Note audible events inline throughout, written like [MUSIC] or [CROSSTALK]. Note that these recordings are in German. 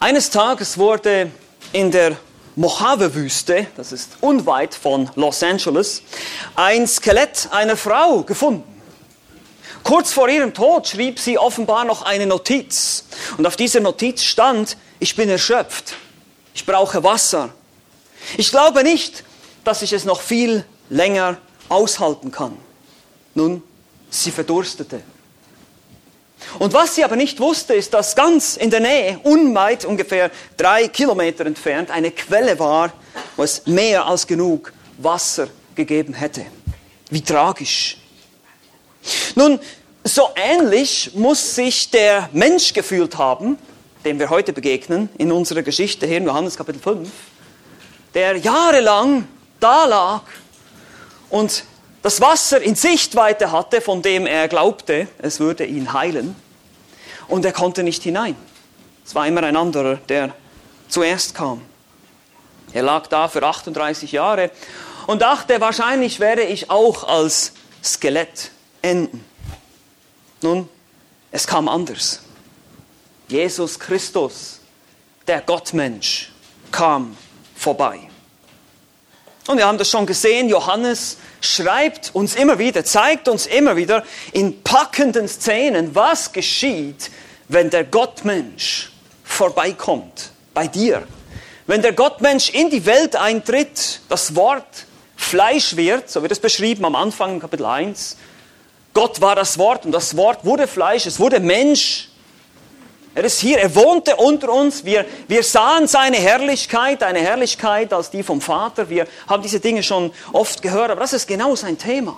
Eines Tages wurde in der Mojave-Wüste, das ist unweit von Los Angeles, ein Skelett einer Frau gefunden. Kurz vor ihrem Tod schrieb sie offenbar noch eine Notiz. Und auf dieser Notiz stand, ich bin erschöpft, ich brauche Wasser. Ich glaube nicht, dass ich es noch viel länger aushalten kann. Nun, sie verdurstete. Und was sie aber nicht wusste, ist, dass ganz in der Nähe, unweit ungefähr drei Kilometer entfernt, eine Quelle war, wo es mehr als genug Wasser gegeben hätte. Wie tragisch. Nun, so ähnlich muss sich der Mensch gefühlt haben, dem wir heute begegnen, in unserer Geschichte hier in Johannes Kapitel 5, der jahrelang da lag und das Wasser in Sichtweite hatte, von dem er glaubte, es würde ihn heilen. Und er konnte nicht hinein. Es war immer ein anderer, der zuerst kam. Er lag da für 38 Jahre und dachte, wahrscheinlich werde ich auch als Skelett enden. Nun, es kam anders. Jesus Christus, der Gottmensch, kam vorbei. Und wir haben das schon gesehen, Johannes schreibt uns immer wieder, zeigt uns immer wieder in packenden Szenen, was geschieht, wenn der Gottmensch vorbeikommt bei dir. Wenn der Gottmensch in die Welt eintritt, das Wort Fleisch wird, so wird es beschrieben am Anfang in Kapitel 1. Gott war das Wort und das Wort wurde Fleisch, es wurde Mensch er ist hier, er wohnte unter uns. Wir, wir sahen seine Herrlichkeit, eine Herrlichkeit als die vom Vater. Wir haben diese Dinge schon oft gehört, aber das ist genau sein Thema.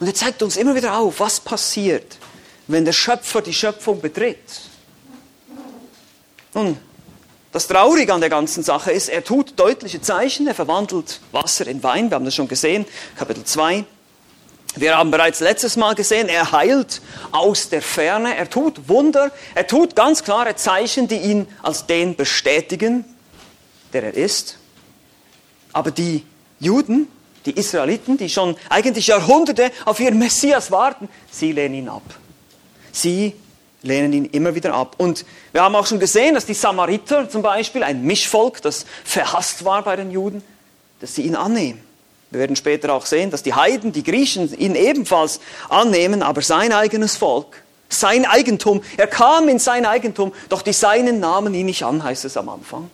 Und er zeigt uns immer wieder auf, was passiert, wenn der Schöpfer die Schöpfung betritt. Nun, das Traurige an der ganzen Sache ist, er tut deutliche Zeichen, er verwandelt Wasser in Wein, wir haben das schon gesehen, Kapitel 2. Wir haben bereits letztes Mal gesehen, er heilt aus der Ferne, er tut Wunder, er tut ganz klare Zeichen, die ihn als den bestätigen, der er ist. Aber die Juden, die Israeliten, die schon eigentlich Jahrhunderte auf ihren Messias warten, sie lehnen ihn ab. Sie lehnen ihn immer wieder ab. Und wir haben auch schon gesehen, dass die Samariter zum Beispiel, ein Mischvolk, das verhasst war bei den Juden, dass sie ihn annehmen. Wir werden später auch sehen, dass die Heiden, die Griechen ihn ebenfalls annehmen, aber sein eigenes Volk, sein Eigentum, er kam in sein Eigentum, doch die Seinen nahmen ihn nicht an, heißt es am Anfang.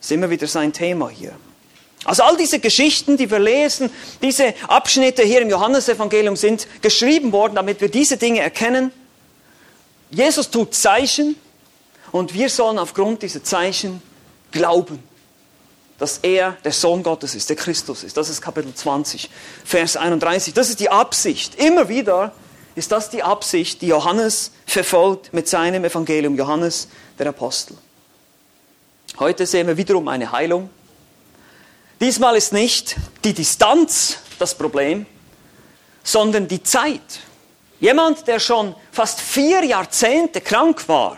Das ist immer wieder sein Thema hier. Also all diese Geschichten, die wir lesen, diese Abschnitte hier im Johannesevangelium sind geschrieben worden, damit wir diese Dinge erkennen. Jesus tut Zeichen und wir sollen aufgrund dieser Zeichen glauben dass er der Sohn Gottes ist, der Christus ist. Das ist Kapitel 20, Vers 31. Das ist die Absicht. Immer wieder ist das die Absicht, die Johannes verfolgt mit seinem Evangelium, Johannes der Apostel. Heute sehen wir wiederum eine Heilung. Diesmal ist nicht die Distanz das Problem, sondern die Zeit. Jemand, der schon fast vier Jahrzehnte krank war,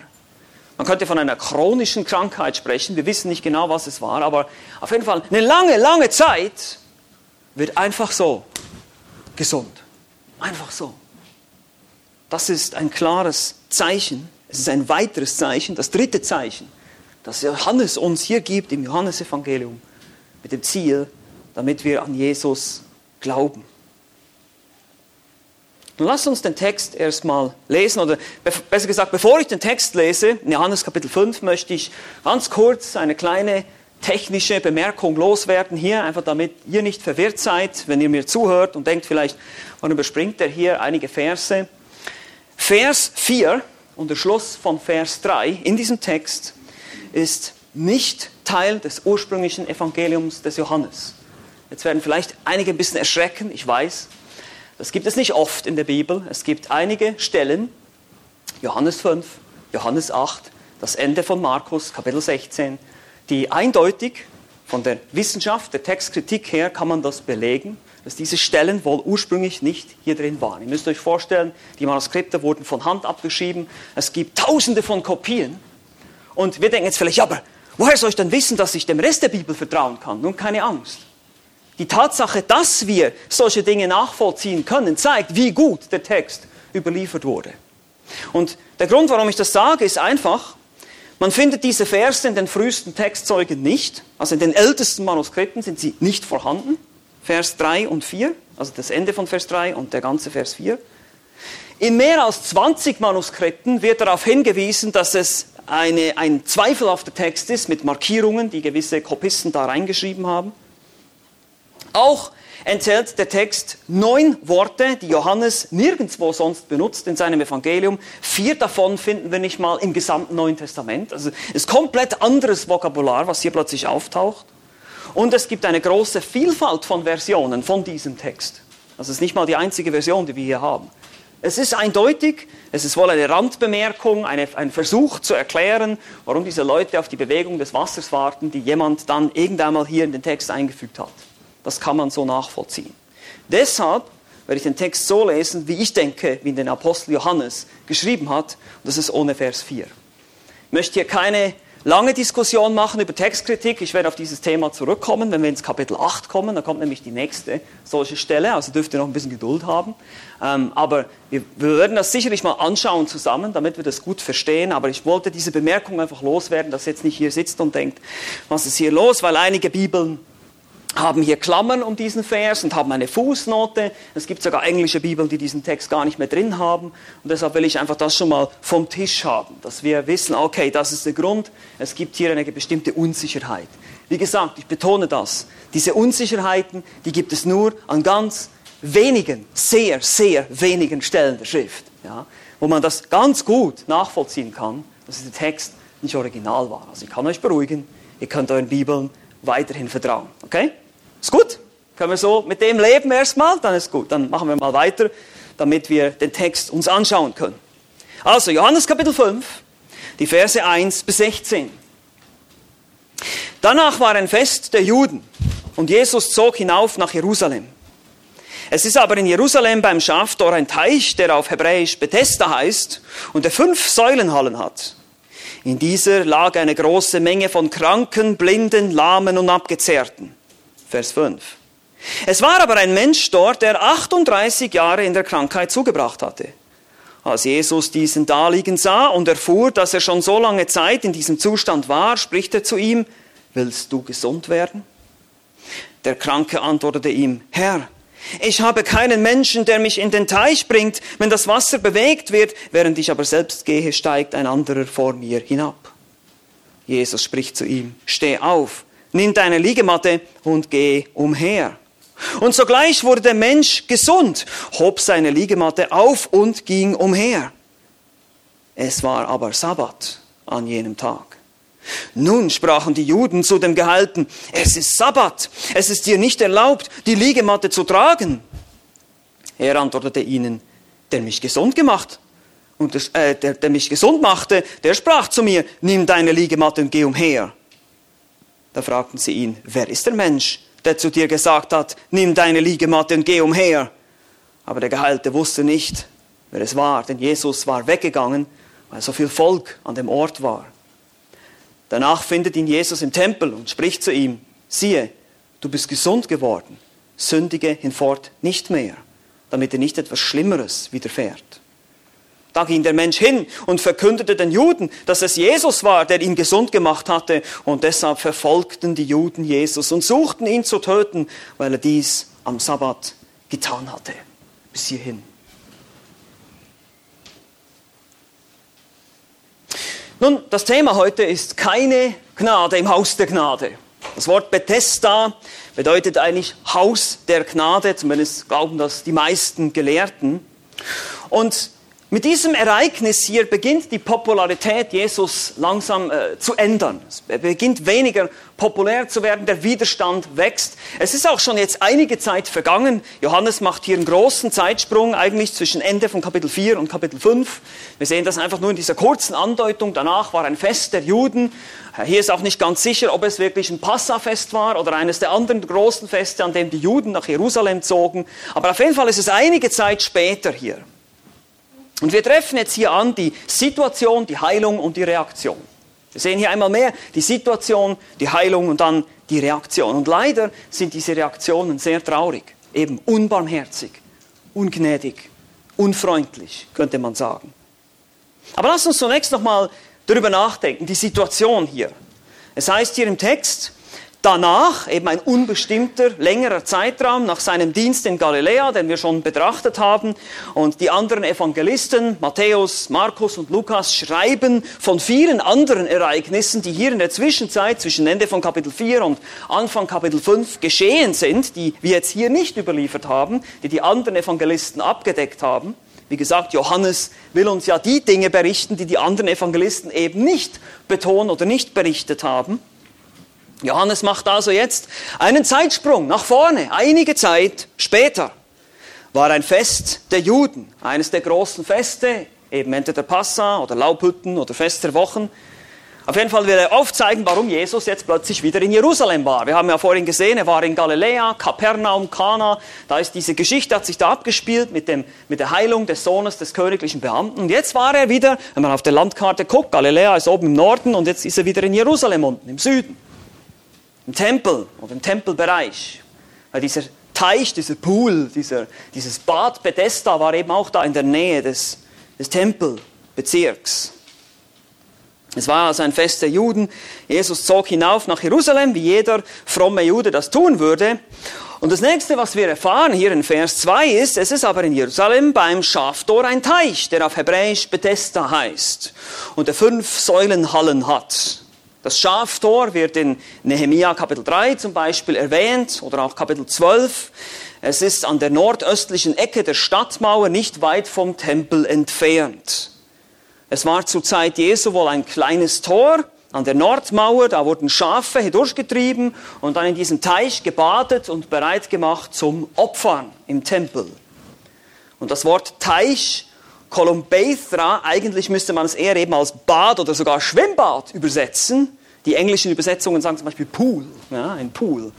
man könnte von einer chronischen Krankheit sprechen. Wir wissen nicht genau, was es war, aber auf jeden Fall eine lange, lange Zeit wird einfach so gesund. Einfach so. Das ist ein klares Zeichen. Es ist ein weiteres Zeichen, das dritte Zeichen, das Johannes uns hier gibt im Johannesevangelium mit dem Ziel, damit wir an Jesus glauben. Nun lass uns den Text erstmal lesen, oder besser gesagt, bevor ich den Text lese, in Johannes Kapitel 5, möchte ich ganz kurz eine kleine technische Bemerkung loswerden hier, einfach damit ihr nicht verwirrt seid, wenn ihr mir zuhört und denkt vielleicht, warum überspringt er hier einige Verse. Vers 4 und der Schluss von Vers 3 in diesem Text ist nicht Teil des ursprünglichen Evangeliums des Johannes. Jetzt werden vielleicht einige ein bisschen erschrecken, ich weiß, das gibt es nicht oft in der Bibel. Es gibt einige Stellen, Johannes 5, Johannes 8, das Ende von Markus, Kapitel 16, die eindeutig von der Wissenschaft, der Textkritik her kann man das belegen, dass diese Stellen wohl ursprünglich nicht hier drin waren. Ihr müsst euch vorstellen, die Manuskripte wurden von Hand abgeschrieben. Es gibt tausende von Kopien. Und wir denken jetzt vielleicht, aber woher soll ich denn wissen, dass ich dem Rest der Bibel vertrauen kann? Nun, keine Angst. Die Tatsache, dass wir solche Dinge nachvollziehen können, zeigt, wie gut der Text überliefert wurde. Und der Grund, warum ich das sage, ist einfach, Man findet diese Verse in den frühesten Textzeugen nicht, also in den ältesten Manuskripten sind sie nicht vorhanden. Vers 3 und 4, also das Ende von Vers 3 und der ganze Vers 4. In mehr als 20 Manuskripten wird darauf hingewiesen, dass es eine, ein zweifelhafter Text ist mit Markierungen, die gewisse Kopisten da reingeschrieben haben. Auch enthält der Text neun Worte, die Johannes nirgendwo sonst benutzt in seinem Evangelium. Vier davon finden wir nicht mal im gesamten Neuen Testament. Also es ist komplett anderes Vokabular, was hier plötzlich auftaucht. Und es gibt eine große Vielfalt von Versionen von diesem Text. Das ist nicht mal die einzige Version, die wir hier haben. Es ist eindeutig, es ist wohl eine Randbemerkung, eine, ein Versuch zu erklären, warum diese Leute auf die Bewegung des Wassers warten, die jemand dann irgendwann mal hier in den Text eingefügt hat. Das kann man so nachvollziehen. Deshalb werde ich den Text so lesen, wie ich denke, wie den Apostel Johannes geschrieben hat. Und das ist ohne Vers 4. Ich möchte hier keine lange Diskussion machen über Textkritik. Ich werde auf dieses Thema zurückkommen, wenn wir ins Kapitel 8 kommen. Da kommt nämlich die nächste solche Stelle. Also dürft ihr noch ein bisschen Geduld haben. Ähm, aber wir, wir werden das sicherlich mal anschauen zusammen, damit wir das gut verstehen. Aber ich wollte diese Bemerkung einfach loswerden, dass ihr jetzt nicht hier sitzt und denkt, was ist hier los? Weil einige Bibeln haben hier Klammern um diesen Vers und haben eine Fußnote. Es gibt sogar englische Bibeln, die diesen Text gar nicht mehr drin haben. Und deshalb will ich einfach das schon mal vom Tisch haben, dass wir wissen, okay, das ist der Grund. Es gibt hier eine bestimmte Unsicherheit. Wie gesagt, ich betone das. Diese Unsicherheiten, die gibt es nur an ganz wenigen, sehr, sehr wenigen Stellen der Schrift. Ja, wo man das ganz gut nachvollziehen kann, dass der Text nicht original war. Also ich kann euch beruhigen, ihr könnt euren Bibeln weiterhin vertrauen. Okay? Ist gut? Können wir so mit dem leben erstmal? Dann ist gut. Dann machen wir mal weiter, damit wir den Text uns anschauen können. Also, Johannes Kapitel 5, die Verse 1 bis 16. Danach war ein Fest der Juden und Jesus zog hinauf nach Jerusalem. Es ist aber in Jerusalem beim Schaftor ein Teich, der auf Hebräisch Bethesda heißt und der fünf Säulenhallen hat. In dieser lag eine große Menge von Kranken, Blinden, Lahmen und Abgezehrten. Vers 5. Es war aber ein Mensch dort, der 38 Jahre in der Krankheit zugebracht hatte. Als Jesus diesen daliegen sah und erfuhr, dass er schon so lange Zeit in diesem Zustand war, spricht er zu ihm, willst du gesund werden? Der Kranke antwortete ihm, Herr, ich habe keinen Menschen, der mich in den Teich bringt, wenn das Wasser bewegt wird, während ich aber selbst gehe, steigt ein anderer vor mir hinab. Jesus spricht zu ihm, steh auf, nimm deine Liegematte und geh umher. Und sogleich wurde der Mensch gesund, hob seine Liegematte auf und ging umher. Es war aber Sabbat an jenem Tag. Nun sprachen die Juden zu dem Gehalten, es ist Sabbat, es ist dir nicht erlaubt, die Liegematte zu tragen. Er antwortete ihnen, der mich gesund gemacht und das, äh, der, der mich gesund machte, der sprach zu mir, nimm deine Liegematte und geh umher. Da fragten sie ihn, wer ist der Mensch, der zu dir gesagt hat, nimm deine Liegematte und geh umher? Aber der Geheilte wusste nicht, wer es war, denn Jesus war weggegangen, weil so viel Volk an dem Ort war. Danach findet ihn Jesus im Tempel und spricht zu ihm, siehe, du bist gesund geworden, sündige hinfort nicht mehr, damit dir nicht etwas Schlimmeres widerfährt. Da ging der Mensch hin und verkündete den Juden, dass es Jesus war, der ihn gesund gemacht hatte, und deshalb verfolgten die Juden Jesus und suchten ihn zu töten, weil er dies am Sabbat getan hatte. Bis hierhin. Nun, das Thema heute ist keine Gnade im Haus der Gnade. Das Wort Bethesda bedeutet eigentlich Haus der Gnade, zumindest glauben das die meisten Gelehrten. Und mit diesem Ereignis hier beginnt die Popularität Jesus langsam äh, zu ändern. Er beginnt weniger populär zu werden, der Widerstand wächst. Es ist auch schon jetzt einige Zeit vergangen. Johannes macht hier einen großen Zeitsprung eigentlich zwischen Ende von Kapitel 4 und Kapitel 5. Wir sehen das einfach nur in dieser kurzen Andeutung. Danach war ein Fest der Juden. Äh, hier ist auch nicht ganz sicher, ob es wirklich ein Passafest war oder eines der anderen großen Feste, an dem die Juden nach Jerusalem zogen. Aber auf jeden Fall ist es einige Zeit später hier. Und wir treffen jetzt hier an die Situation, die Heilung und die Reaktion. Wir sehen hier einmal mehr die Situation, die Heilung und dann die Reaktion. Und leider sind diese Reaktionen sehr traurig, eben unbarmherzig, ungnädig, unfreundlich, könnte man sagen. Aber lass uns zunächst nochmal darüber nachdenken, die Situation hier. Es heißt hier im Text, Danach, eben ein unbestimmter, längerer Zeitraum nach seinem Dienst in Galiläa, den wir schon betrachtet haben, und die anderen Evangelisten, Matthäus, Markus und Lukas, schreiben von vielen anderen Ereignissen, die hier in der Zwischenzeit zwischen Ende von Kapitel 4 und Anfang Kapitel 5 geschehen sind, die wir jetzt hier nicht überliefert haben, die die anderen Evangelisten abgedeckt haben. Wie gesagt, Johannes will uns ja die Dinge berichten, die die anderen Evangelisten eben nicht betonen oder nicht berichtet haben. Johannes macht also jetzt einen Zeitsprung nach vorne. Einige Zeit später war ein Fest der Juden, eines der großen Feste, eben entweder Passa oder Laubhütten oder Fest der Wochen. Auf jeden Fall will er aufzeigen, warum Jesus jetzt plötzlich wieder in Jerusalem war. Wir haben ja vorhin gesehen, er war in Galiläa, Kapernaum, Kana. Da ist diese Geschichte, hat sich da abgespielt mit, dem, mit der Heilung des Sohnes des königlichen Beamten. Und jetzt war er wieder, wenn man auf der Landkarte guckt, Galiläa ist oben im Norden und jetzt ist er wieder in Jerusalem unten im Süden im Tempel oder im Tempelbereich. Weil dieser Teich, dieser Pool, dieser, dieses Bad Bethesda war eben auch da in der Nähe des, des Tempelbezirks. Es war also ein Fest der Juden. Jesus zog hinauf nach Jerusalem, wie jeder fromme Jude das tun würde. Und das nächste, was wir erfahren hier in Vers 2 ist, es ist aber in Jerusalem beim Schaftor ein Teich, der auf Hebräisch Bethesda heißt und der fünf Säulenhallen hat. Das Schaftor wird in Nehemia Kapitel 3 zum Beispiel erwähnt oder auch Kapitel 12. Es ist an der nordöstlichen Ecke der Stadtmauer nicht weit vom Tempel entfernt. Es war zur Zeit Jesu wohl ein kleines Tor an der Nordmauer, da wurden Schafe hindurchgetrieben und dann in diesem Teich gebadet und bereit gemacht zum Opfern im Tempel. Und das Wort Teich Columbathra, eigentlich müsste man es eher eben als Bad oder sogar Schwimmbad übersetzen. Die englischen Übersetzungen sagen zum Beispiel Pool, ja, ein Pool.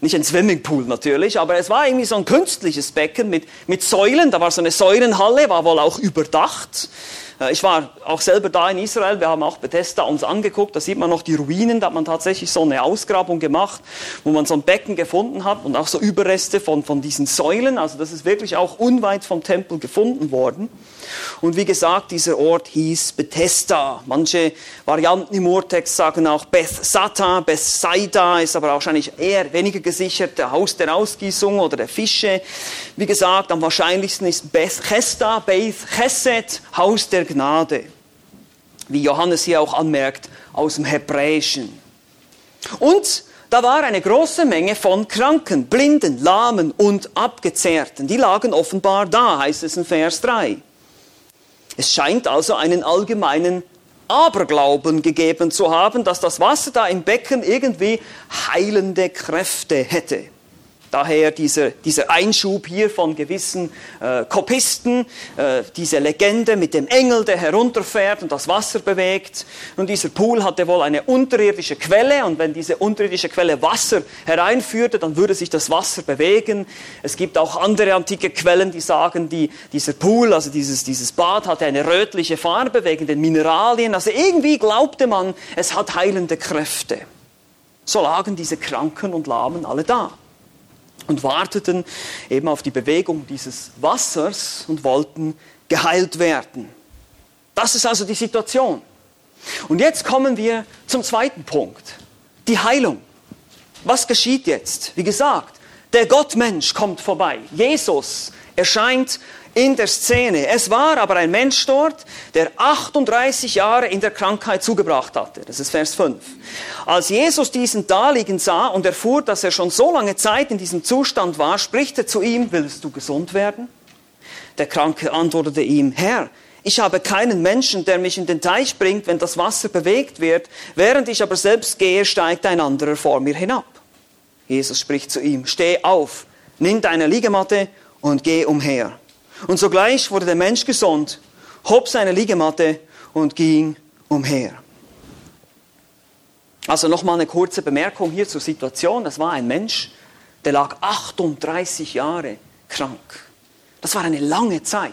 Nicht ein Swimmingpool natürlich, aber es war irgendwie so ein künstliches Becken mit, mit Säulen. Da war so eine Säulenhalle, war wohl auch überdacht. Äh, ich war auch selber da in Israel, wir haben auch Bethesda uns angeguckt, da sieht man noch die Ruinen, da hat man tatsächlich so eine Ausgrabung gemacht, wo man so ein Becken gefunden hat und auch so Überreste von, von diesen Säulen, also das ist wirklich auch unweit vom Tempel gefunden worden. Und wie gesagt, dieser Ort hieß Bethesda. Manche Varianten im Urtext sagen auch Bethsata, Bethsaida, ist aber wahrscheinlich eher weniger gesichert, der Haus der Ausgießung oder der Fische. Wie gesagt, am wahrscheinlichsten ist Bethesda, Beth Chesed, Haus der Gnade. Wie Johannes hier auch anmerkt, aus dem Hebräischen. Und da war eine große Menge von Kranken, Blinden, Lahmen und Abgezehrten. Die lagen offenbar da, heißt es in Vers 3. Es scheint also einen allgemeinen Aberglauben gegeben zu haben, dass das Wasser da im Becken irgendwie heilende Kräfte hätte. Daher dieser, dieser Einschub hier von gewissen äh, Kopisten, äh, diese Legende mit dem Engel, der herunterfährt und das Wasser bewegt. Und dieser Pool hatte wohl eine unterirdische Quelle und wenn diese unterirdische Quelle Wasser hereinführte, dann würde sich das Wasser bewegen. Es gibt auch andere antike Quellen, die sagen, die, dieser Pool, also dieses, dieses Bad hatte eine rötliche Farbe wegen den Mineralien. Also irgendwie glaubte man, es hat heilende Kräfte. So lagen diese Kranken und Lahmen alle da und warteten eben auf die Bewegung dieses Wassers und wollten geheilt werden. Das ist also die Situation. Und jetzt kommen wir zum zweiten Punkt, die Heilung. Was geschieht jetzt? Wie gesagt, der Gottmensch kommt vorbei. Jesus erscheint in der Szene. Es war aber ein Mensch dort, der 38 Jahre in der Krankheit zugebracht hatte. Das ist Vers 5. Als Jesus diesen da liegen sah und erfuhr, dass er schon so lange Zeit in diesem Zustand war, spricht er zu ihm, willst du gesund werden? Der Kranke antwortete ihm, Herr, ich habe keinen Menschen, der mich in den Teich bringt, wenn das Wasser bewegt wird, während ich aber selbst gehe, steigt ein anderer vor mir hinab. Jesus spricht zu ihm, steh auf, nimm deine Liegematte und geh umher. Und sogleich wurde der Mensch gesund, hob seine Liegematte und ging umher. Also nochmal eine kurze Bemerkung hier zur Situation. Das war ein Mensch, der lag 38 Jahre krank. Das war eine lange Zeit.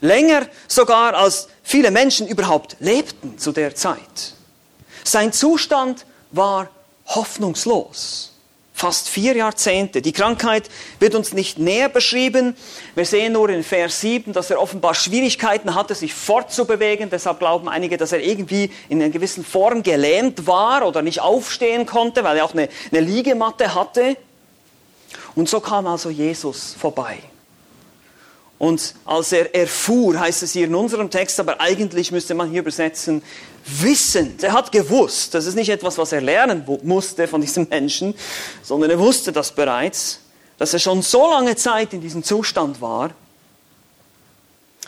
Länger sogar als viele Menschen überhaupt lebten zu der Zeit. Sein Zustand war hoffnungslos Fast vier Jahrzehnte. Die Krankheit wird uns nicht näher beschrieben. Wir sehen nur in Vers 7, dass er offenbar Schwierigkeiten hatte, sich fortzubewegen. Deshalb glauben einige, dass er irgendwie in einer gewissen Form gelähmt war oder nicht aufstehen konnte, weil er auch eine, eine Liegematte hatte. Und so kam also Jesus vorbei. Und als er erfuhr, heißt es hier in unserem Text, aber eigentlich müsste man hier übersetzen, wissend. Er hat gewusst, das ist nicht etwas, was er lernen musste von diesem Menschen, sondern er wusste das bereits, dass er schon so lange Zeit in diesem Zustand war,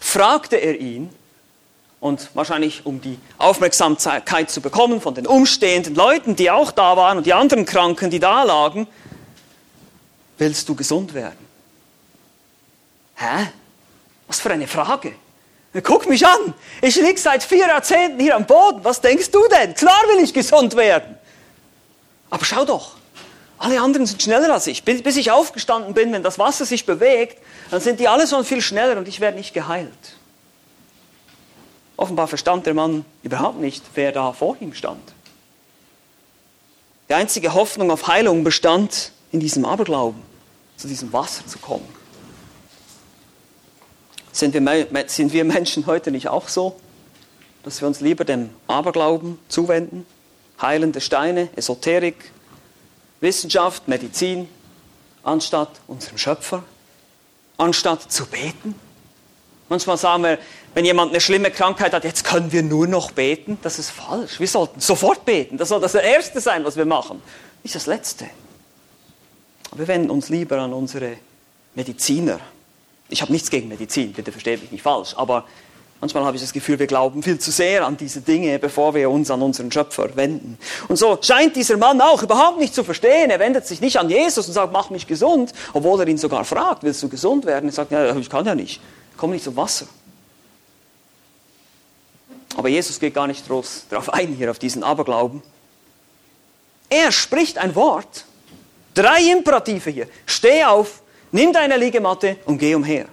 fragte er ihn, und wahrscheinlich um die Aufmerksamkeit zu bekommen von den umstehenden Leuten, die auch da waren und die anderen Kranken, die da lagen, willst du gesund werden? Hä? Was für eine Frage. Guck mich an. Ich liege seit vier Jahrzehnten hier am Boden. Was denkst du denn? Klar will ich gesund werden. Aber schau doch. Alle anderen sind schneller als ich. Bis ich aufgestanden bin, wenn das Wasser sich bewegt, dann sind die alle schon viel schneller und ich werde nicht geheilt. Offenbar verstand der Mann überhaupt nicht, wer da vor ihm stand. Die einzige Hoffnung auf Heilung bestand in diesem Aberglauben, zu diesem Wasser zu kommen. Sind wir, sind wir Menschen heute nicht auch so, dass wir uns lieber dem Aberglauben zuwenden? Heilende Steine, Esoterik, Wissenschaft, Medizin, anstatt unserem Schöpfer, anstatt zu beten? Manchmal sagen wir, wenn jemand eine schlimme Krankheit hat, jetzt können wir nur noch beten. Das ist falsch. Wir sollten sofort beten. Das soll das Erste sein, was wir machen. Nicht das Letzte. Wir wenden uns lieber an unsere Mediziner, ich habe nichts gegen Medizin, bitte versteht mich nicht falsch, aber manchmal habe ich das Gefühl, wir glauben viel zu sehr an diese Dinge, bevor wir uns an unseren Schöpfer wenden. Und so scheint dieser Mann auch überhaupt nicht zu verstehen. Er wendet sich nicht an Jesus und sagt, mach mich gesund, obwohl er ihn sogar fragt, willst du gesund werden? Er sagt, ja, ich kann ja nicht, ich komme nicht zum Wasser. Aber Jesus geht gar nicht groß darauf ein, hier auf diesen Aberglauben. Er spricht ein Wort, drei Imperative hier. Steh auf, nimm deine Liegematte und geh umher.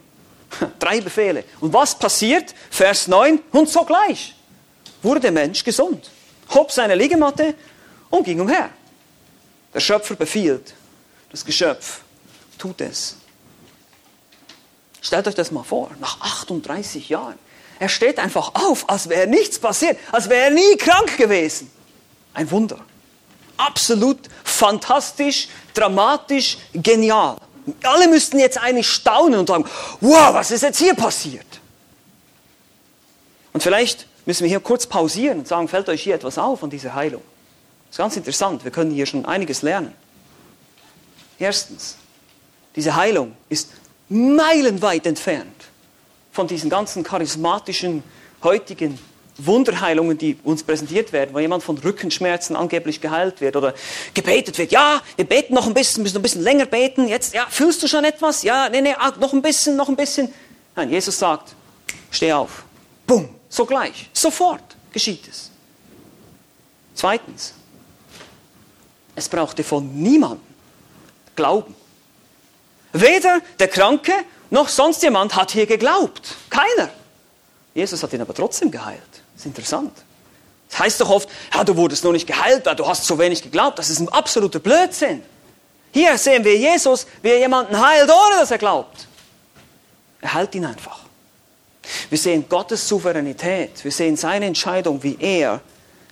Drei Befehle. Und was passiert? Vers 9. Und sogleich wurde der Mensch gesund, hob seine Liegematte und ging umher. Der Schöpfer befiehlt, das Geschöpf tut es. Stellt euch das mal vor, nach 38 Jahren. Er steht einfach auf, als wäre nichts passiert, als wäre er nie krank gewesen. Ein Wunder. Absolut fantastisch, dramatisch, genial. Alle müssten jetzt eigentlich staunen und sagen, wow, was ist jetzt hier passiert? Und vielleicht müssen wir hier kurz pausieren und sagen, fällt euch hier etwas auf von dieser Heilung? Das ist ganz interessant, wir können hier schon einiges lernen. Erstens, diese Heilung ist meilenweit entfernt von diesen ganzen charismatischen heutigen Wunderheilungen, die uns präsentiert werden, wo jemand von Rückenschmerzen angeblich geheilt wird oder gebetet wird. Ja, wir beten noch ein bisschen, müssen noch ein bisschen länger beten. Jetzt, ja, fühlst du schon etwas? Ja, nee, nee, ah, noch ein bisschen, noch ein bisschen. Nein, Jesus sagt, steh auf. Bumm, sogleich, sofort geschieht es. Zweitens, es brauchte von niemandem Glauben. Weder der Kranke noch sonst jemand hat hier geglaubt. Keiner. Jesus hat ihn aber trotzdem geheilt. Ist interessant. Das heißt doch oft, ja, du wurdest noch nicht geheilt, du hast so wenig geglaubt. Das ist ein absoluter Blödsinn. Hier sehen wir Jesus, wie er jemanden heilt, ohne dass er glaubt. Er heilt ihn einfach. Wir sehen Gottes Souveränität. Wir sehen seine Entscheidung, wie er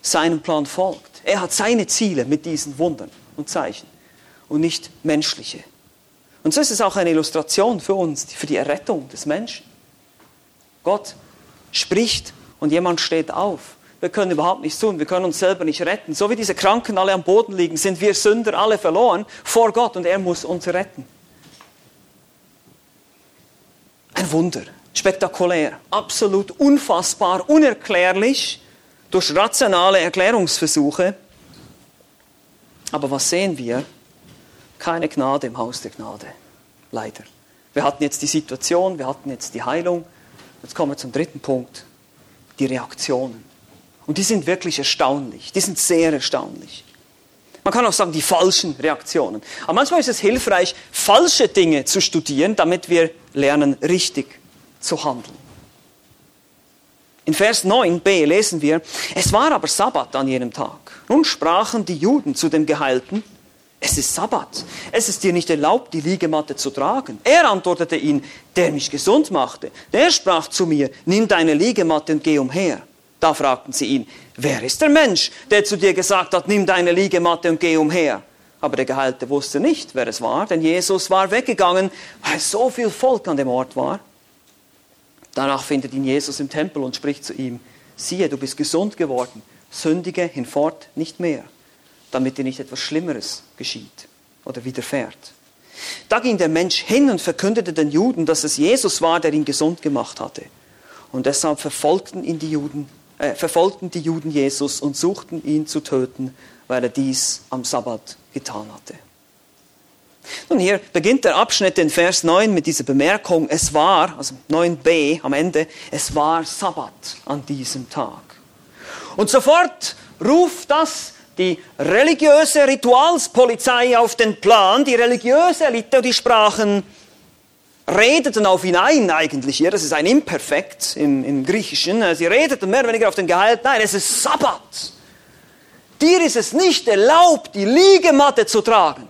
seinem Plan folgt. Er hat seine Ziele mit diesen Wundern und Zeichen und nicht menschliche. Und so ist es auch eine Illustration für uns, für die Errettung des Menschen. Gott spricht und jemand steht auf. Wir können überhaupt nichts tun, wir können uns selber nicht retten. So wie diese Kranken alle am Boden liegen, sind wir Sünder alle verloren vor Gott und er muss uns retten. Ein Wunder, spektakulär, absolut unfassbar, unerklärlich durch rationale Erklärungsversuche. Aber was sehen wir? Keine Gnade im Haus der Gnade, leider. Wir hatten jetzt die Situation, wir hatten jetzt die Heilung. Jetzt kommen wir zum dritten Punkt die Reaktionen. Und die sind wirklich erstaunlich. Die sind sehr erstaunlich. Man kann auch sagen, die falschen Reaktionen. Aber manchmal ist es hilfreich, falsche Dinge zu studieren, damit wir lernen, richtig zu handeln. In Vers 9b lesen wir, es war aber Sabbat an jenem Tag. Nun sprachen die Juden zu dem Geheilten, es ist Sabbat. Es ist dir nicht erlaubt, die Liegematte zu tragen. Er antwortete ihn, der mich gesund machte. Der sprach zu mir, nimm deine Liegematte und geh umher. Da fragten sie ihn, wer ist der Mensch, der zu dir gesagt hat, nimm deine Liegematte und geh umher? Aber der Geheilte wusste nicht, wer es war, denn Jesus war weggegangen, weil so viel Volk an dem Ort war. Danach findet ihn Jesus im Tempel und spricht zu ihm, siehe, du bist gesund geworden, sündige hinfort nicht mehr, damit dir nicht etwas Schlimmeres geschieht oder widerfährt. Da ging der Mensch hin und verkündete den Juden, dass es Jesus war, der ihn gesund gemacht hatte. Und deshalb verfolgten ihn die Juden, äh, verfolgten die Juden Jesus und suchten ihn zu töten, weil er dies am Sabbat getan hatte. Nun hier beginnt der Abschnitt in Vers 9 mit dieser Bemerkung, es war, also 9b am Ende, es war Sabbat an diesem Tag. Und sofort ruft das die religiöse Ritualspolizei auf den Plan, die religiöse Elite, die sprachen, redeten auf ihn ein eigentlich hier, das ist ein Imperfekt im, im Griechischen, sie redeten mehr oder weniger auf den Gehalt, nein, es ist Sabbat. Dir ist es nicht erlaubt, die Liegematte zu tragen.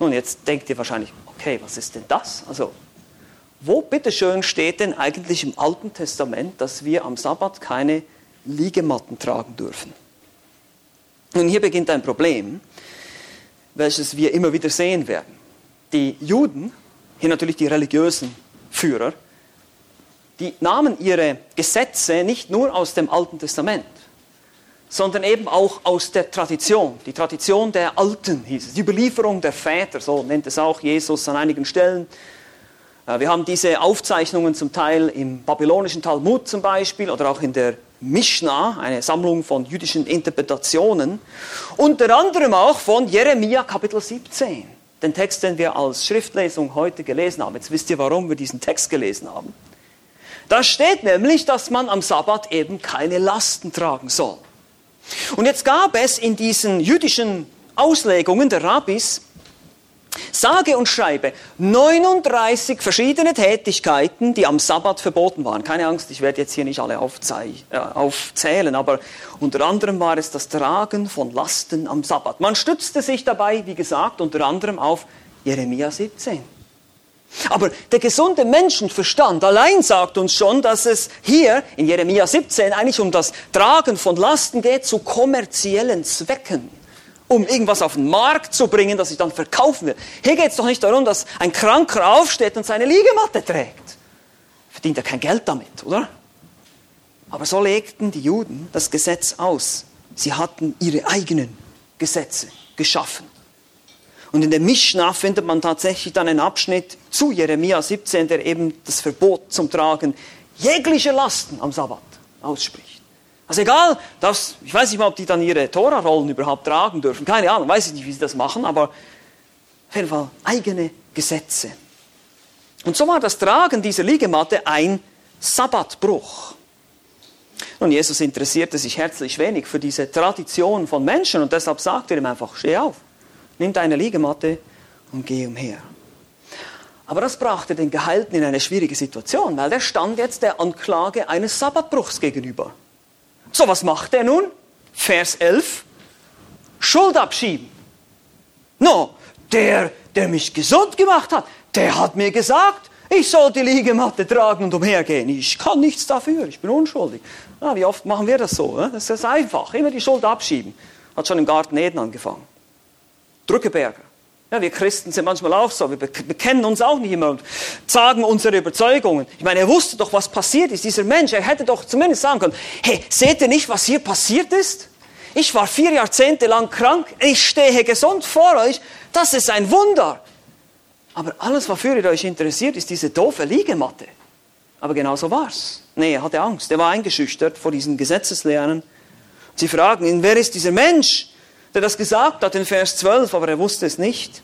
Nun, jetzt denkt ihr wahrscheinlich, okay, was ist denn das? Also, wo bitteschön steht denn eigentlich im Alten Testament, dass wir am Sabbat keine Liegematten tragen dürfen? Nun, hier beginnt ein Problem, welches wir immer wieder sehen werden. Die Juden, hier natürlich die religiösen Führer, die nahmen ihre Gesetze nicht nur aus dem Alten Testament, sondern eben auch aus der Tradition. Die Tradition der Alten hieß es, die Überlieferung der Väter, so nennt es auch Jesus an einigen Stellen. Äh, wir haben diese Aufzeichnungen zum Teil im babylonischen Talmud zum Beispiel oder auch in der Mishnah, eine Sammlung von jüdischen Interpretationen, unter anderem auch von Jeremia Kapitel 17, den Text, den wir als Schriftlesung heute gelesen haben. Jetzt wisst ihr, warum wir diesen Text gelesen haben. Da steht nämlich, dass man am Sabbat eben keine Lasten tragen soll. Und jetzt gab es in diesen jüdischen Auslegungen der Rabbis sage und schreibe 39 verschiedene Tätigkeiten, die am Sabbat verboten waren. Keine Angst, ich werde jetzt hier nicht alle äh, aufzählen, aber unter anderem war es das Tragen von Lasten am Sabbat. Man stützte sich dabei, wie gesagt, unter anderem auf Jeremia 17. Aber der gesunde Menschenverstand allein sagt uns schon, dass es hier in Jeremia 17 eigentlich um das Tragen von Lasten geht zu kommerziellen Zwecken, um irgendwas auf den Markt zu bringen, das ich dann verkaufen will. Hier geht es doch nicht darum, dass ein Kranker aufsteht und seine Liegematte trägt. Verdient er kein Geld damit, oder? Aber so legten die Juden das Gesetz aus. Sie hatten ihre eigenen Gesetze geschaffen. Und in der Mishnah findet man tatsächlich dann einen Abschnitt zu Jeremia 17, der eben das Verbot zum Tragen jeglicher Lasten am Sabbat ausspricht. Also egal, das, ich weiß nicht mal, ob die dann ihre Tora-Rollen überhaupt tragen dürfen. Keine Ahnung, weiß ich nicht, wie sie das machen, aber auf jeden Fall eigene Gesetze. Und so war das Tragen dieser Liegematte ein Sabbatbruch. Und Jesus interessierte sich herzlich wenig für diese Tradition von Menschen und deshalb sagte er ihm einfach, steh auf nimm deine Liegematte und geh umher. Aber das brachte den Geheilten in eine schwierige Situation, weil der stand jetzt der Anklage eines Sabbatbruchs gegenüber. So, was macht er nun? Vers 11. Schuld abschieben. No, der, der mich gesund gemacht hat, der hat mir gesagt, ich soll die Liegematte tragen und umhergehen. Ich kann nichts dafür, ich bin unschuldig. Na, wie oft machen wir das so? Das ist einfach, immer die Schuld abschieben. Hat schon im Garten Eden angefangen. Drückeberger. Ja, wir Christen sind manchmal auch so. Wir bekennen uns auch nicht immer und sagen unsere Überzeugungen. Ich meine, er wusste doch, was passiert ist. Dieser Mensch, er hätte doch zumindest sagen können, hey, seht ihr nicht, was hier passiert ist? Ich war vier Jahrzehnte lang krank. Ich stehe gesund vor euch. Das ist ein Wunder. Aber alles, wofür ihr euch interessiert, ist diese doofe Liegematte. Aber genau so war's. Nee, er hatte Angst. Er war eingeschüchtert vor diesen Gesetzeslehren. Sie fragen ihn, wer ist dieser Mensch? Der das gesagt hat in Vers 12, aber er wusste es nicht.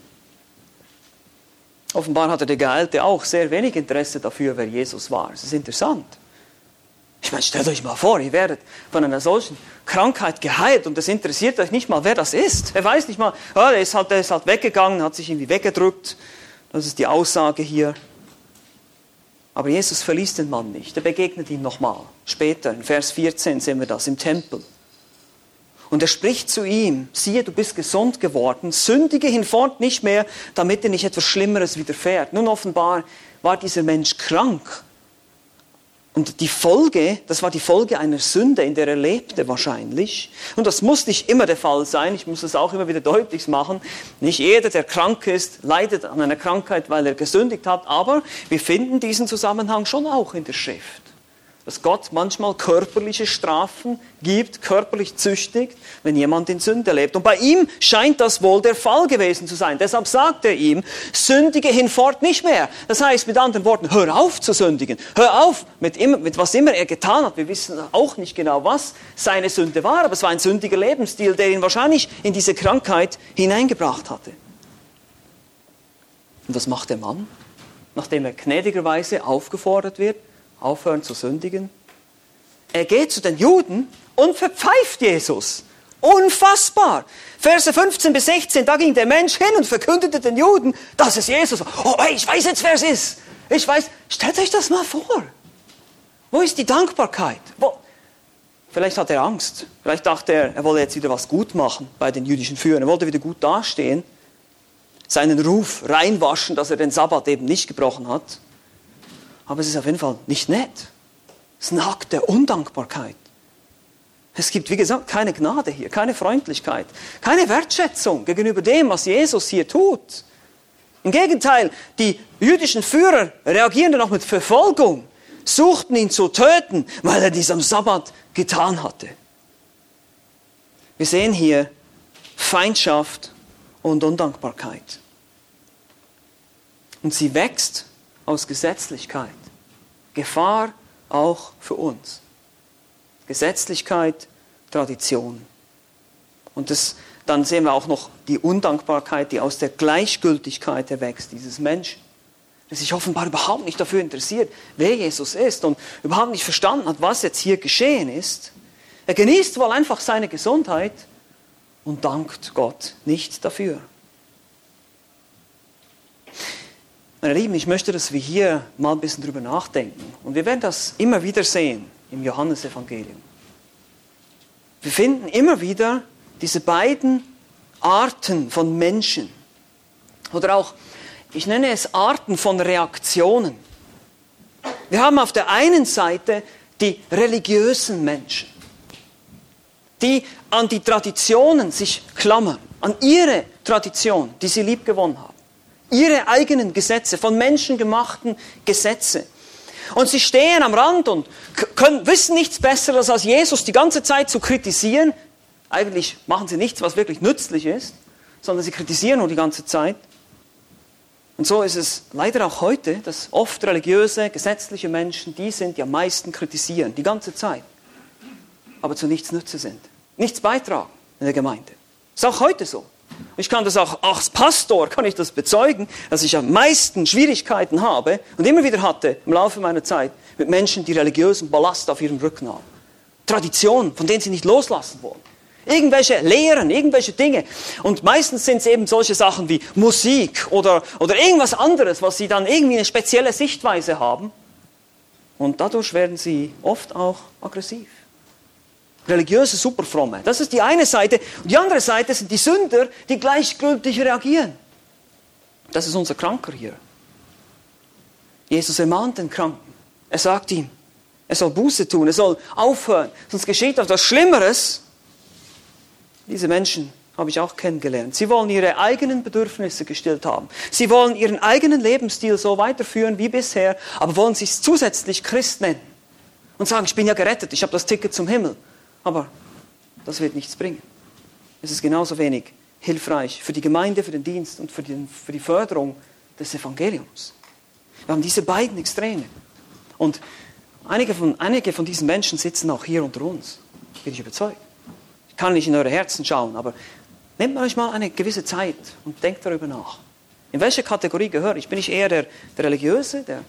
Offenbar hatte der Geheilte auch sehr wenig Interesse dafür, wer Jesus war. Es ist interessant. Ich meine, stellt euch mal vor, ihr werdet von einer solchen Krankheit geheilt und es interessiert euch nicht mal, wer das ist. Er weiß nicht mal, oh, der, ist halt, der ist halt weggegangen, hat sich irgendwie weggedrückt. Das ist die Aussage hier. Aber Jesus verließ den Mann nicht. Er begegnet ihm nochmal. Später, in Vers 14 sehen wir das im Tempel. Und er spricht zu ihm, siehe, du bist gesund geworden, sündige hinfort nicht mehr, damit dir nicht etwas Schlimmeres widerfährt. Nun offenbar war dieser Mensch krank. Und die Folge, das war die Folge einer Sünde, in der er lebte wahrscheinlich. Und das muss nicht immer der Fall sein, ich muss das auch immer wieder deutlich machen. Nicht jeder, der krank ist, leidet an einer Krankheit, weil er gesündigt hat, aber wir finden diesen Zusammenhang schon auch in der Schrift dass Gott manchmal körperliche Strafen gibt, körperlich züchtigt, wenn jemand in Sünde lebt. Und bei ihm scheint das wohl der Fall gewesen zu sein. Deshalb sagt er ihm, sündige hinfort nicht mehr. Das heißt mit anderen Worten, hör auf zu sündigen. Hör auf mit, immer, mit was immer er getan hat. Wir wissen auch nicht genau, was seine Sünde war, aber es war ein sündiger Lebensstil, der ihn wahrscheinlich in diese Krankheit hineingebracht hatte. Und was macht der Mann, nachdem er gnädigerweise aufgefordert wird? Aufhören zu sündigen? Er geht zu den Juden und verpfeift Jesus. Unfassbar. Verse 15 bis 16, da ging der Mensch hin und verkündete den Juden, dass es Jesus war. Oh, hey, ich weiß jetzt, wer es ist. Ich weiß, stellt euch das mal vor. Wo ist die Dankbarkeit? Wo? Vielleicht hat er Angst. Vielleicht dachte er, er wolle jetzt wieder was gut machen bei den jüdischen Führern. Er wollte wieder gut dastehen, seinen Ruf reinwaschen, dass er den Sabbat eben nicht gebrochen hat aber es ist auf jeden Fall nicht nett. Es ist ein Akt der Undankbarkeit. Es gibt, wie gesagt, keine Gnade hier, keine Freundlichkeit, keine Wertschätzung gegenüber dem, was Jesus hier tut. Im Gegenteil, die jüdischen Führer reagieren dann auch mit Verfolgung, suchten ihn zu töten, weil er dies am Sabbat getan hatte. Wir sehen hier Feindschaft und Undankbarkeit. Und sie wächst aus Gesetzlichkeit. Gefahr auch für uns. Gesetzlichkeit, Tradition. Und das, dann sehen wir auch noch die Undankbarkeit, die aus der Gleichgültigkeit erwächst, dieses Menschen, der sich offenbar überhaupt nicht dafür interessiert, wer Jesus ist und überhaupt nicht verstanden hat, was jetzt hier geschehen ist. Er genießt wohl einfach seine Gesundheit und dankt Gott nicht dafür. Meine Lieben, ich möchte, dass wir hier mal ein bisschen drüber nachdenken. Und wir werden das immer wieder sehen im Johannesevangelium. Wir finden immer wieder diese beiden Arten von Menschen. Oder auch, ich nenne es Arten von Reaktionen. Wir haben auf der einen Seite die religiösen Menschen, die an die Traditionen sich klammern, an ihre Tradition, die sie lieb gewonnen haben ihre eigenen Gesetze, von Menschen gemachten Gesetze. Und sie stehen am Rand und können, wissen nichts Besseres als Jesus die ganze Zeit zu kritisieren. Eigentlich machen sie nichts, was wirklich nützlich ist, sondern sie kritisieren nur die ganze Zeit. Und so ist es leider auch heute, dass oft religiöse, gesetzliche Menschen die sind, die am meisten kritisieren, die ganze Zeit, aber zu nichts Nütze sind, nichts beitragen in der Gemeinde. Ist auch heute so. Ich kann das auch als Pastor, kann ich das bezeugen, dass ich am meisten Schwierigkeiten habe und immer wieder hatte im Laufe meiner Zeit mit Menschen, die religiösen Ballast auf ihrem Rücken haben. Traditionen, von denen sie nicht loslassen wollen. Irgendwelche Lehren, irgendwelche Dinge. Und meistens sind es eben solche Sachen wie Musik oder, oder irgendwas anderes, was sie dann irgendwie eine spezielle Sichtweise haben. Und dadurch werden sie oft auch aggressiv religiöse Superfromme. Das ist die eine Seite. Und die andere Seite sind die Sünder, die gleichgültig reagieren. Das ist unser Kranker hier. Jesus ermahnt den Kranken. Er sagt ihm, er soll Buße tun, er soll aufhören, sonst geschieht etwas Schlimmeres. Diese Menschen habe ich auch kennengelernt. Sie wollen ihre eigenen Bedürfnisse gestillt haben. Sie wollen ihren eigenen Lebensstil so weiterführen wie bisher, aber wollen sich zusätzlich Christ nennen und sagen, ich bin ja gerettet, ich habe das Ticket zum Himmel. Aber das wird nichts bringen. Es ist genauso wenig hilfreich für die Gemeinde, für den Dienst und für die, für die Förderung des Evangeliums. Wir haben diese beiden Extreme. Und einige von, einige von diesen Menschen sitzen auch hier unter uns, bin ich überzeugt. Ich kann nicht in eure Herzen schauen, aber nehmt euch mal eine gewisse Zeit und denkt darüber nach. In welche Kategorie gehöre ich? Bin ich eher der, der Religiöse, der,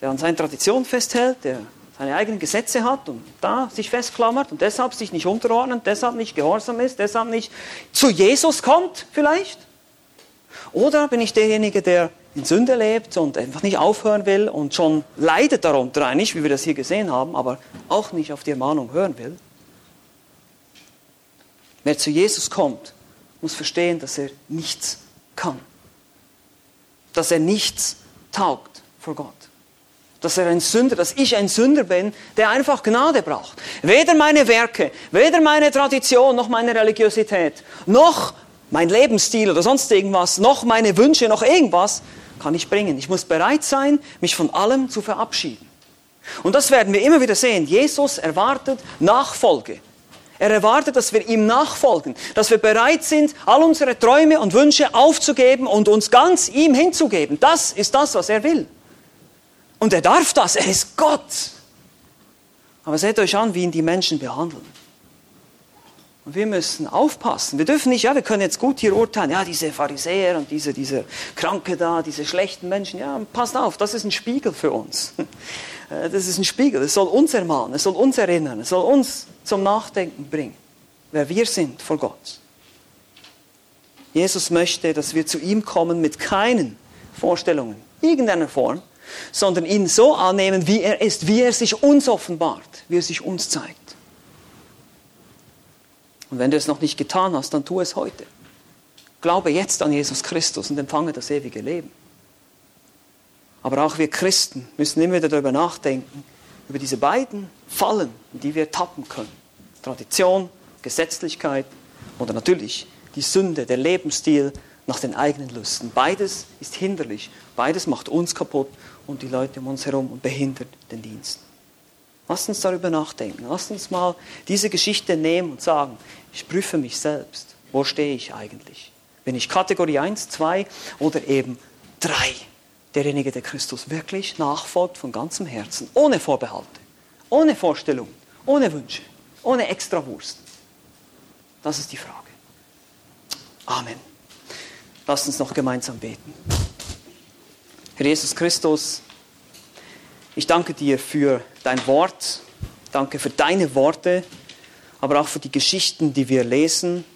der an seinen Traditionen festhält, der seine eigenen Gesetze hat und da sich festklammert und deshalb sich nicht unterordnet, deshalb nicht gehorsam ist, deshalb nicht zu Jesus kommt vielleicht? Oder bin ich derjenige, der in Sünde lebt und einfach nicht aufhören will und schon leidet darunter eigentlich, wie wir das hier gesehen haben, aber auch nicht auf die Ermahnung hören will? Wer zu Jesus kommt, muss verstehen, dass er nichts kann. Dass er nichts taugt vor Gott. Dass er ein Sünder, dass ich ein Sünder bin, der einfach Gnade braucht. Weder meine Werke, weder meine Tradition, noch meine Religiosität, noch mein Lebensstil oder sonst irgendwas, noch meine Wünsche, noch irgendwas kann ich bringen. Ich muss bereit sein, mich von allem zu verabschieden. Und das werden wir immer wieder sehen. Jesus erwartet Nachfolge. Er erwartet, dass wir ihm nachfolgen, dass wir bereit sind, all unsere Träume und Wünsche aufzugeben und uns ganz ihm hinzugeben. Das ist das, was er will. Und er darf das, er ist Gott. Aber seht euch an, wie ihn die Menschen behandeln. Und wir müssen aufpassen. Wir dürfen nicht, ja, wir können jetzt gut hier urteilen, ja, diese Pharisäer und diese, diese Kranke da, diese schlechten Menschen, ja, passt auf, das ist ein Spiegel für uns. [LAUGHS] Äh, das ist ein Spiegel, es soll uns ermahnen, es soll uns erinnern, es soll uns zum Nachdenken bringen, wer wir sind vor Gott. Jesus möchte, dass wir zu ihm kommen mit keinen Vorstellungen, irgendeiner Form, sondern ihn so annehmen, wie er ist, wie er sich uns offenbart, wie er sich uns zeigt. Und wenn du es noch nicht getan hast, dann tu es heute. Glaube jetzt an Jesus Christus und empfange das ewige Leben. Aber auch wir Christen müssen immer wieder darüber nachdenken, über diese beiden Fallen, in die wir tappen können. Tradition, Gesetzlichkeit oder natürlich die Sünde, der Lebensstil nach den eigenen Lüsten. Beides ist hinderlich, beides macht uns kaputt und die Leute um uns herum und behindert den Dienst. Lasst uns darüber nachdenken. Lasst uns mal diese Geschichte nehmen und sagen, ich prüfe mich selbst. Wo stehe ich eigentlich? Bin ich Kategorie 1, 2 oder eben 3? Derjenige, der Christus wirklich nachfolgt von ganzem Herzen, ohne Vorbehalte, ohne Vorstellung, ohne Wünsche, ohne Extrawurst. Das ist die Frage. Amen. Lasst uns noch gemeinsam beten. Herr Jesus Christus, ich danke dir für dein Wort, danke für deine Worte, aber auch für die Geschichten, die wir lesen,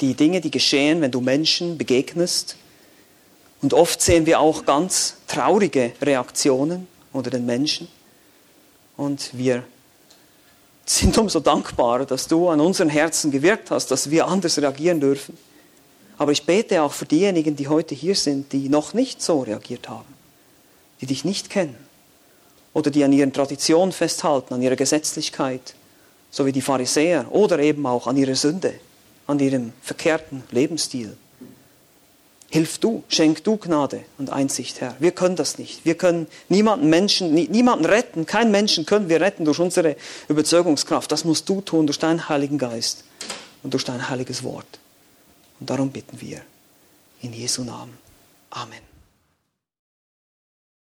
die Dinge, die geschehen, wenn du Menschen begegnest. Und oft sehen wir auch ganz traurige Reaktionen unter den Menschen. Und wir sind umso dankbarer, dass du an unseren Herzen gewirkt hast, dass wir anders reagieren dürfen. Aber ich bete auch für diejenigen, die heute hier sind, die noch nicht so reagiert haben, die dich nicht kennen oder die an ihren Traditionen festhalten, an ihrer Gesetzlichkeit, so wie die Pharisäer, oder eben auch an ihrer Sünde, an ihrem verkehrten Lebensstil. Hilf du, schenk du Gnade und Einsicht, Herr. Wir können das nicht. Wir können niemanden Menschen, niemanden retten. Keinen Menschen können wir retten durch unsere Überzeugungskraft. Das musst du tun durch deinen Heiligen Geist und durch dein heiliges Wort. Und darum bitten wir in Jesu Namen. Amen.